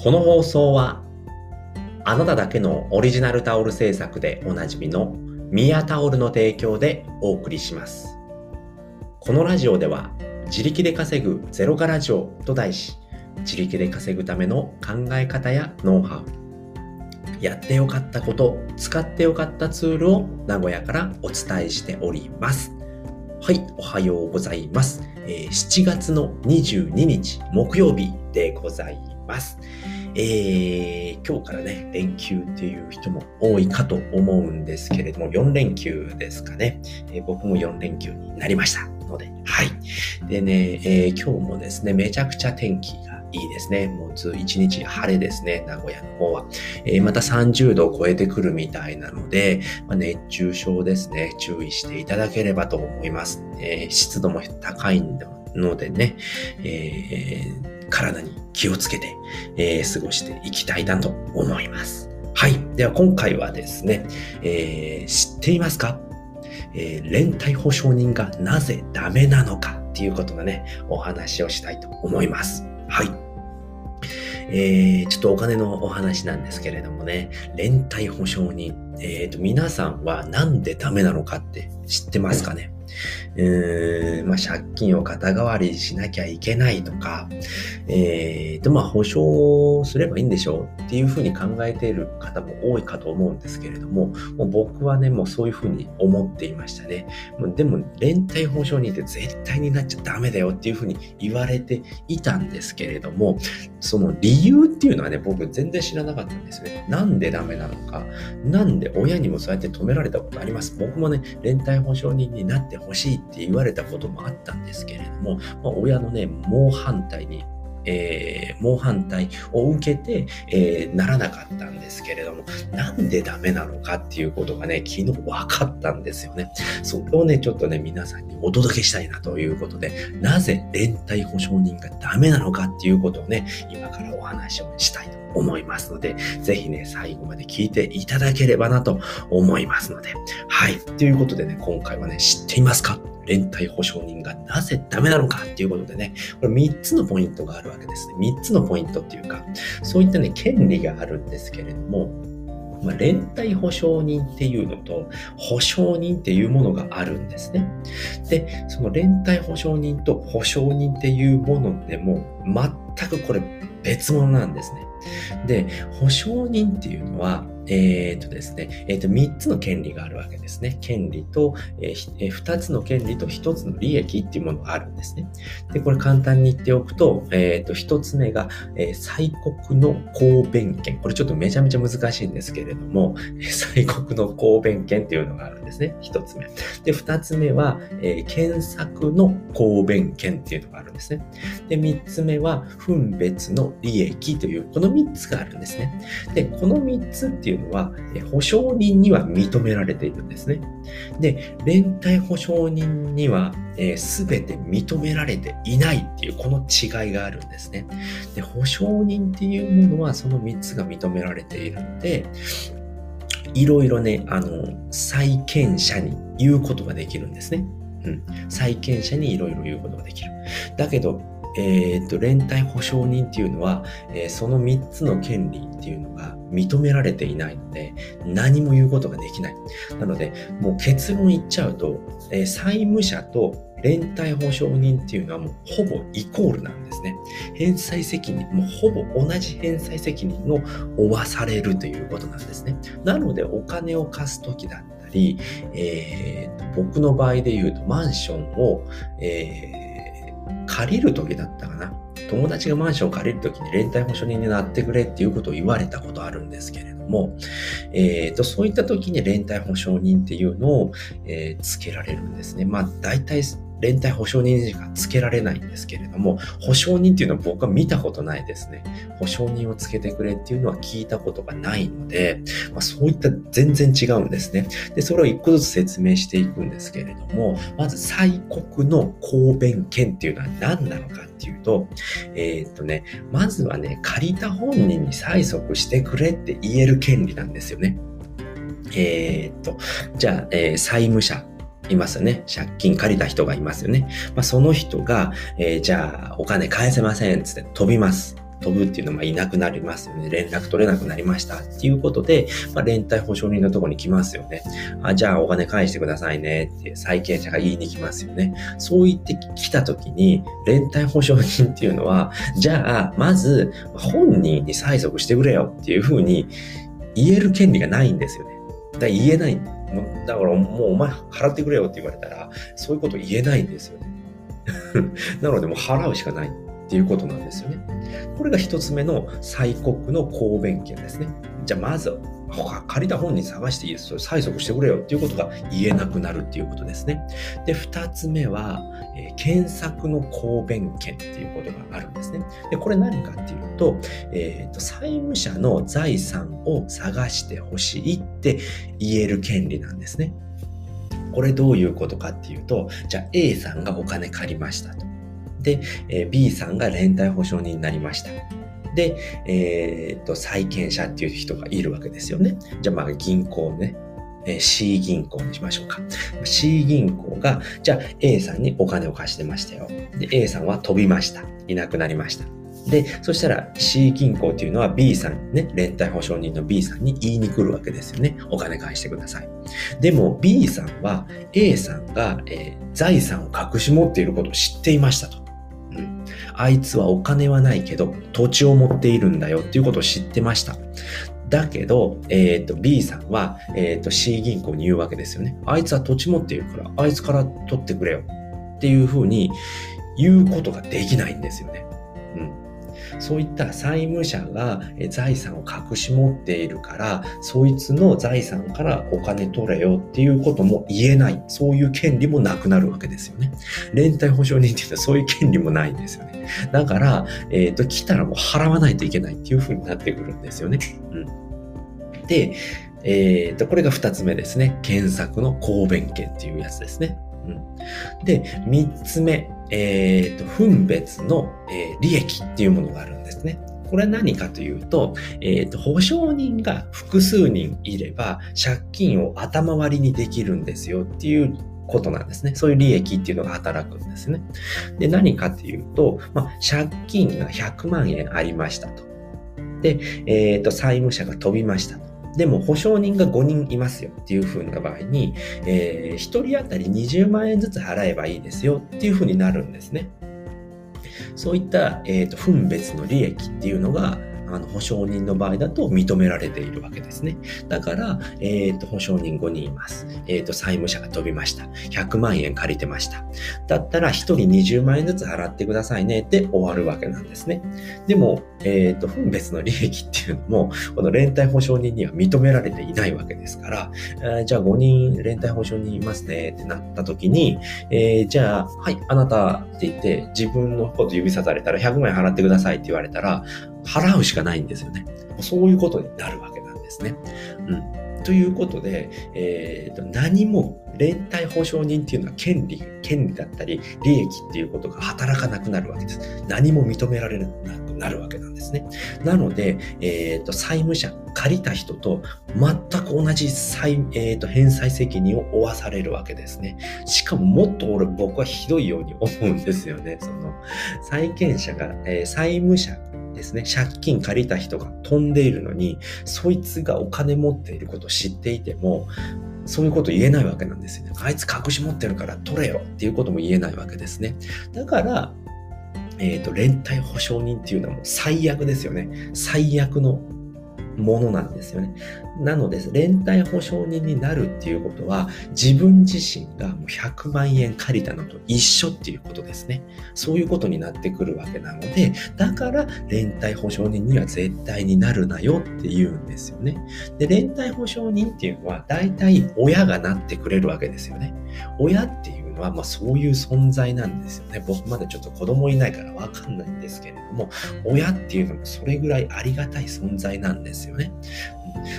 この放送はあなただけのオリジナルタオル制作でおなじみのミヤタオルの提供でお送りします。このラジオでは自力で稼ぐゼロからラジオと題し自力で稼ぐための考え方やノウハウやってよかったこと使ってよかったツールを名古屋からお伝えしております。はい、おはようございます。え、7月の22日木曜日でございます。えー、今日からね、連休っていう人も多いかと思うんですけれども、4連休ですかね。えー、僕も4連休になりました。ので、はい。でね、えー、今日もですね、めちゃくちゃ天気がいいですね。もうず一日晴れですね、名古屋の方は。えー、また30度を超えてくるみたいなので、まあ、熱中症ですね、注意していただければと思います。えー、湿度も高いのでね、えー、体に気をつけて、えー、過ごしていきたいなと思います。はい。では今回はですね、えー、知っていますか？えー、連帯保証人がなぜダメなのかっていうことがね、お話をしたいと思います。はい。えー、ちょっとお金のお話なんですけれどもね、連帯保証人、えっ、ー、と、皆さんはなんでダメなのかって知ってますかね、えー、まあ、借金を肩代わりしなきゃいけないとか、えー、と、まあ、保証すればいいんでしょうっていうふうに考えている方も多いかと思うんですけれども、もう僕はね、もうそういうふうに思っていましたね。でも、連帯保証人って絶対になっちゃダメだよっていうふうに言われていたんですけれども、その理由っていうのはね、僕全然知らなかったんですね。なんでダメなのか、なんで親にもそうやって止められたことあります？僕もね、連帯保証人になってほしいって言われたこともあったんですけれども、まあ、親のね、猛反対にえー、猛反対を受けて、えー、ならなかったんですけれども、なんでダメなのかっていうことがね、昨日分かったんですよね。それをね、ちょっとね、皆さんにお届けしたいなということで、なぜ連帯保証人がダメなのかっていうことをね、今からお話をしたいと思いますので、ぜひね、最後まで聞いていただければなと思いますので。はい。ということでね、今回はね、知っていますか？連帯保証人がなぜダメなのかっていうことでね、これ3つのポイントがあるわけですね。3つのポイントっていうか、そういったね、権利があるんですけれども、まあ、連帯保証人っていうのと保証人っていうものがあるんですね。で、その連帯保証人と保証人っていうものでも全くこれ別物なんですね。で、保証人っていうのは、えっ、とですね、えっ、と、3つの権利があるわけですね。権利と、えー、2つの権利と1つの利益っていうものがあるんですね。で、これ簡単に言っておくと、えっ、と、1つ目が、え催告の公弁権。これちょっとめちゃめちゃ難しいんですけれども、催告の公弁権っていうのがあるんですね。1つ目。で、2つ目は、え検索の公弁権っていうのがあるんですね。で、3つ目は、分別の利益という、この3つがあるんですね。で、この3つっていういうのは、保証人には認められているんですね。で、連帯保証人には、えー、全て認められていないっていう、この違いがあるんですね。で、保証人っていうものはその3つが認められているので、いろいろね、あの、債権者に言うことができるんですね。うん。債権者にいろいろ言うことができる。だけど、えー、っと、連帯保証人っていうのは、えー、その3つの権利っていうのが認められていないので、何も言うことができない。なので、もう結論言っちゃうと、えー、債務者と連帯保証人っていうのはもうほぼイコールなんですね。返済責任、もうほぼ同じ返済責任を負わされるということなんですね。なので、お金を貸すときだったり、えー、僕の場合で言うとマンションを、えー借りる時だったかな。友達がマンションを借りるときに連帯保証人になってくれっていうことを言われたことあるんですけれども、えっ、ー、と、そういった時に連帯保証人っていうのを、えー、つけられるんですね。まあ、大体連帯保証人しかつけられないんですけれども、保証人っていうのは僕は見たことないですね。保証人をつけてくれっていうのは聞いたことがないので、まあ、そういった全然違うんですね。で、それを一個ずつ説明していくんですけれども、まず催告の公弁権っていうのは何なのかっていうと、えー、っとね、まずはね、借りた本人に催促してくれって言える権利なんですよね。えー、っと、じゃあ、えー、債務者いますよね。借金借りた人がいますよね。まあ、その人が、えー、じゃあお金返せませんつって飛びます。飛ぶっていうのはいなくなりますよね。連絡取れなくなりましたっていうことで、まあ、連帯保証人のところに来ますよね。あ、じゃあお金返してくださいねって債権者が言いに来ますよね。そう言ってきたときに、連帯保証人っていうのは、じゃあ、まず本人に催促してくれよっていうふうに言える権利がないんですよね。だ言えない。だからもうお前払ってくれよって言われたら、そういうこと言えないんですよね。なのでもう払うしかないっていうことなんですよね。これが一つ目の催告の公弁権ですね。じゃあまず、借りた本人探していいです。それ催促してくれよっていうことが言えなくなるっていうことですね。で、二つ目は、えー、検索の公弁権っていうことがあるんですね。で、これ何かっていうと、えっ、ー、と、債務者の財産を探してほしいって言える権利なんですね。これどういうことかっていうと、じゃあ A さんがお金借りましたと。で、えー、B さんが連帯保証人になりました。で、えー、っと、債権者っていう人がいるわけですよね。じゃあまあ銀行ね。え C 銀行にしましょうか。C 銀行が、じゃあ A さんにお金を貸してましたよ。で、A さんは飛びました。いなくなりました。で、そしたら C 銀行っていうのは B さんね、連帯保証人の B さんに言いに来るわけですよね。お金返してください。でも B さんは A さんが、えー、財産を隠し持っていることを知っていましたと。あいつはお金はないけど土地を持っているんだよっていうことを知ってました。だけど、えっ、ー、と、B さんは、えっ、ー、と、C 銀行に言うわけですよね。あいつは土地持っているから、あいつから取ってくれよ。っていうふうに言うことができないんですよね。うん。そういった債務者が財産を隠し持っているから、そいつの財産からお金取れよっていうことも言えない。そういう権利もなくなるわけですよね。連帯保証人っていうのはそういう権利もないんですよね。だから、えっ、ー、と、来たらもう払わないといけないっていう風になってくるんですよね。うん。で、えっ、ー、と、これが二つ目ですね。検索の公弁権っていうやつですね。うん、で、三つ目、えっ、ー、と、分別の、えー、利益っていうものがあるんですね。これは何かというと、えっ、ー、と、保証人が複数人いれば、借金を頭割りにできるんですよっていうことなんですね。そういう利益っていうのが働くんですね。で、何かっていうと、まあ、借金が100万円ありましたと。で、えっ、ー、と、債務者が飛びましたと。でも保証人が5人いますよっていう風な場合に、えー、1人当たり20万円ずつ払えばいいですよっていう風になるんですね。そういった、えーと、分別の利益っていうのが、あの保証人の場合だと認められているわけですね。だから、えっ、ー、と、保証人5人います。えっ、ー、と、債務者が飛びました。100万円借りてました。だったら、1人20万円ずつ払ってくださいねって終わるわけなんですね。でも、えっ、ー、と、分別の利益っていうのも、この連帯保証人には認められていないわけですから、えじゃあ5人連帯保証人いますねってなった時に、えじゃあ、はい、あなたって言って自分のこと指さされたら100万円払ってくださいって言われたら、払うしかないんですよね。そういうことになるわけなんですね。うん。ということで、えーと、何も連帯保証人っていうのは権利、権利だったり利益っていうことが働かなくなるわけです。何も認められなくなるわけなんですね。なので、えーと、債務者、借りた人と全く同じ債、えーと、返済責任を負わされるわけですね。しかももっと俺僕はひどいように思うんですよね。その債権者が、えー、債務者ですね、借金借りた人が飛んでいるのに、そいつがお金持っていることを知っていても、そういうこと言えないわけなんですよね。あいつ隠し持ってるから取れよっていうことも言えないわけですね。だから、えっ、ー、と、連帯保証人っていうのはもう最悪ですよね。最悪のものなんですよね。なので、連帯保証人になるっていうことは、自分自身がもう100万円借りたのと一緒っていうことですね。そういうことになってくるわけなので、だから連帯保証人には絶対になるなよって言うんですよね。で、連帯保証人っていうのは、大体親がなってくれるわけですよね。親っては、まあそういう存在なんですよね。僕まだちょっと子供いないからわかんないんですけれども、親っていうのもそれぐらいありがたい存在なんですよね。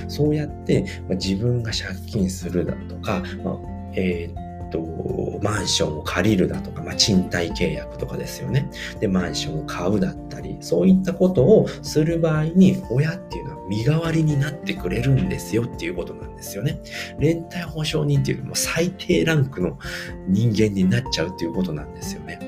そうやって、まあ、自分が借金するだとか、まあ、えーと、マンションを借りるだとか、まあ、賃貸契約とかですよね。で、マンションを買うだったり、そういったことをする場合に、親っていうのは身代わりになってくれるんですよっていうことなんですよね。連帯保証人っていうのも最低ランクの人間になっちゃうっていうことなんですよね。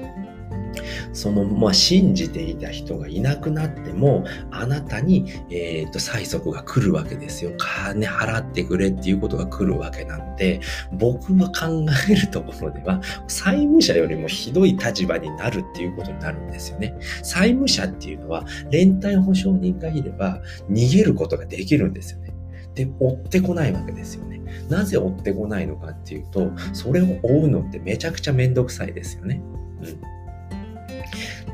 その、まあ、信じていた人がいなくなっても、あなたに、えっ、ー、と、催促が来るわけですよ。金払ってくれっていうことが来るわけなので、僕が考えるところでは、債務者よりもひどい立場になるっていうことになるんですよね。債務者っていうのは、連帯保証人がいれば、逃げることができるんですよね。で、追ってこないわけですよね。なぜ追ってこないのかっていうと、それを追うのってめちゃくちゃめんどくさいですよね。うん。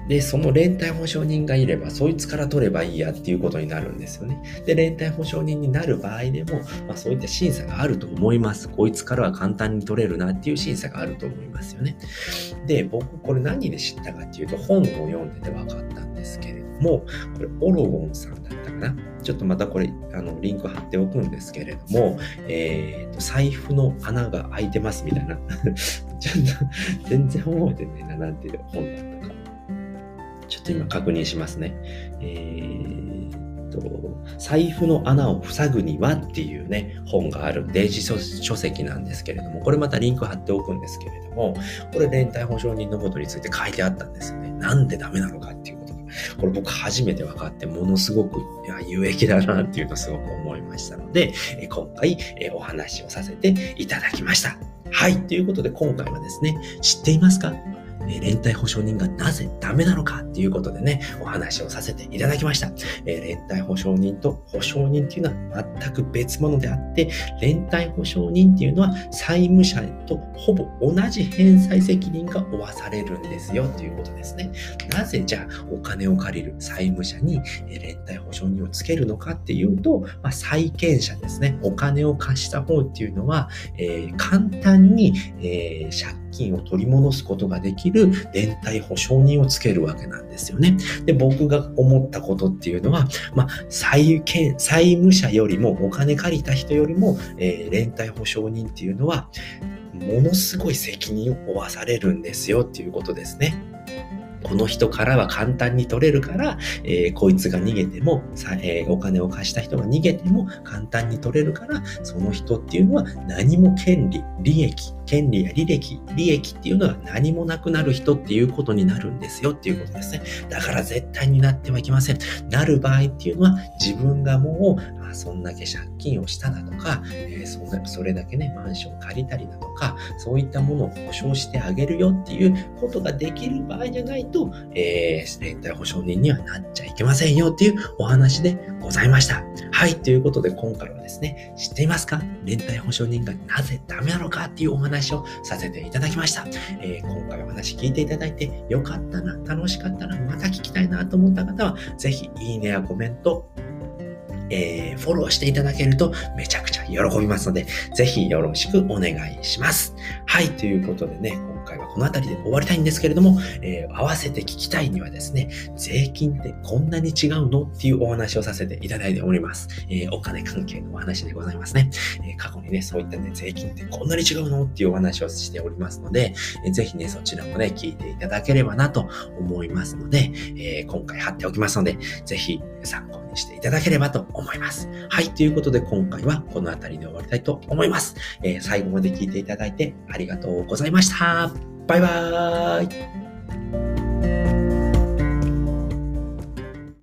で、その連帯保証人がいれば、そいつから取ればいいやっていうことになるんですよね。で、連帯保証人になる場合でも、まあ、そういった審査があると思います。こいつからは簡単に取れるなっていう審査があると思いますよね。で、僕これ何で知ったかっていうと、本を読んでて分かったんですけれども、これ、オロゴンさんだったかな。ちょっとまたこれ、あの、リンク貼っておくんですけれども、えっ、ー、と、財布の穴が開いてますみたいな。ちょっと、全然覚えてないな、なんていう本だった。と今確認しますね。えー、と、財布の穴を塞ぐにはっていうね、本がある電子書籍なんですけれども、これまたリンク貼っておくんですけれども、これ連帯保証人のことについて書いてあったんですよね。なんでダメなのかっていうことが。これ僕初めて分かって、ものすごくいや有益だなっていうのすごく思いましたので、今回お話をさせていただきました。はい。ということで今回はですね、知っていますか？え連帯保証人がなぜダメなのかっていうことでね、お話をさせていただきました。え連帯保証人と保証人っていうのは全く別物であって、連帯保証人っていうのは債務者とほぼ同じ返済責任が負わされるんですよっていうことですね。なぜじゃあお金を借りる債務者に連帯保証人をつけるのかっていうと、まあ、債権者ですね。お金を貸した方っていうのは、えー、簡単に、えー、借金を取り戻すことができる連帯保証人をつけるわけなんですよね。で、僕が思ったことっていうのは、まあ、債権、債務者よりも、お金借りた人よりも、えー、連帯保証人っていうのは、ものすごい責任を負わされるんですよっていうことですね。この人からは簡単に取れるから、えー、こいつが逃げてもさ、えー、お金を貸した人が逃げても簡単に取れるから、その人っていうのは何も権利、利益、権利や履歴、利益っていうのは何もなくなる人っていうことになるんですよっていうことですね。だから絶対になってはいけません。なる場合っていうのは自分がもうあそんだけ借金をしただとか、えー、そそれだけね、マンション借りたりだとか、そういったものを保証してあげるよっていうことができる場合じゃないと、えー、連帯保証人にはなっちゃいけませんよっていうお話でございました。はい、ということで今回はですね、知っていますか？連帯保証人がなぜダメなのかっていうお話をさせていただきました。えー、今回お話聞いていただいてよかったな、楽しかったな、また聞きたいなと思った方は、ぜひいいねやコメント、えー、フォローしていただけるとめちゃくちゃ喜びますので、ぜひよろしくお願いします。はい、ということでね、回はこの辺りで終わりたいんですけれども、えー、合わせて聞きたいにはですね、税金ってこんなに違うのっていうお話をさせていただいております。えー、お金関係のお話でございますね。え過去にね、そういったね、税金ってこんなに違うのっていうお話をしておりますので、えぜひね、そちらもね、聞いていただければなと思いますので、え今回貼っておきますので、ぜひ参考にしていただければと思います。はい。ということで今回はこの辺りで終わりたいと思います。えー、最後まで聞いていただいてありがとうございました。バイバーイ。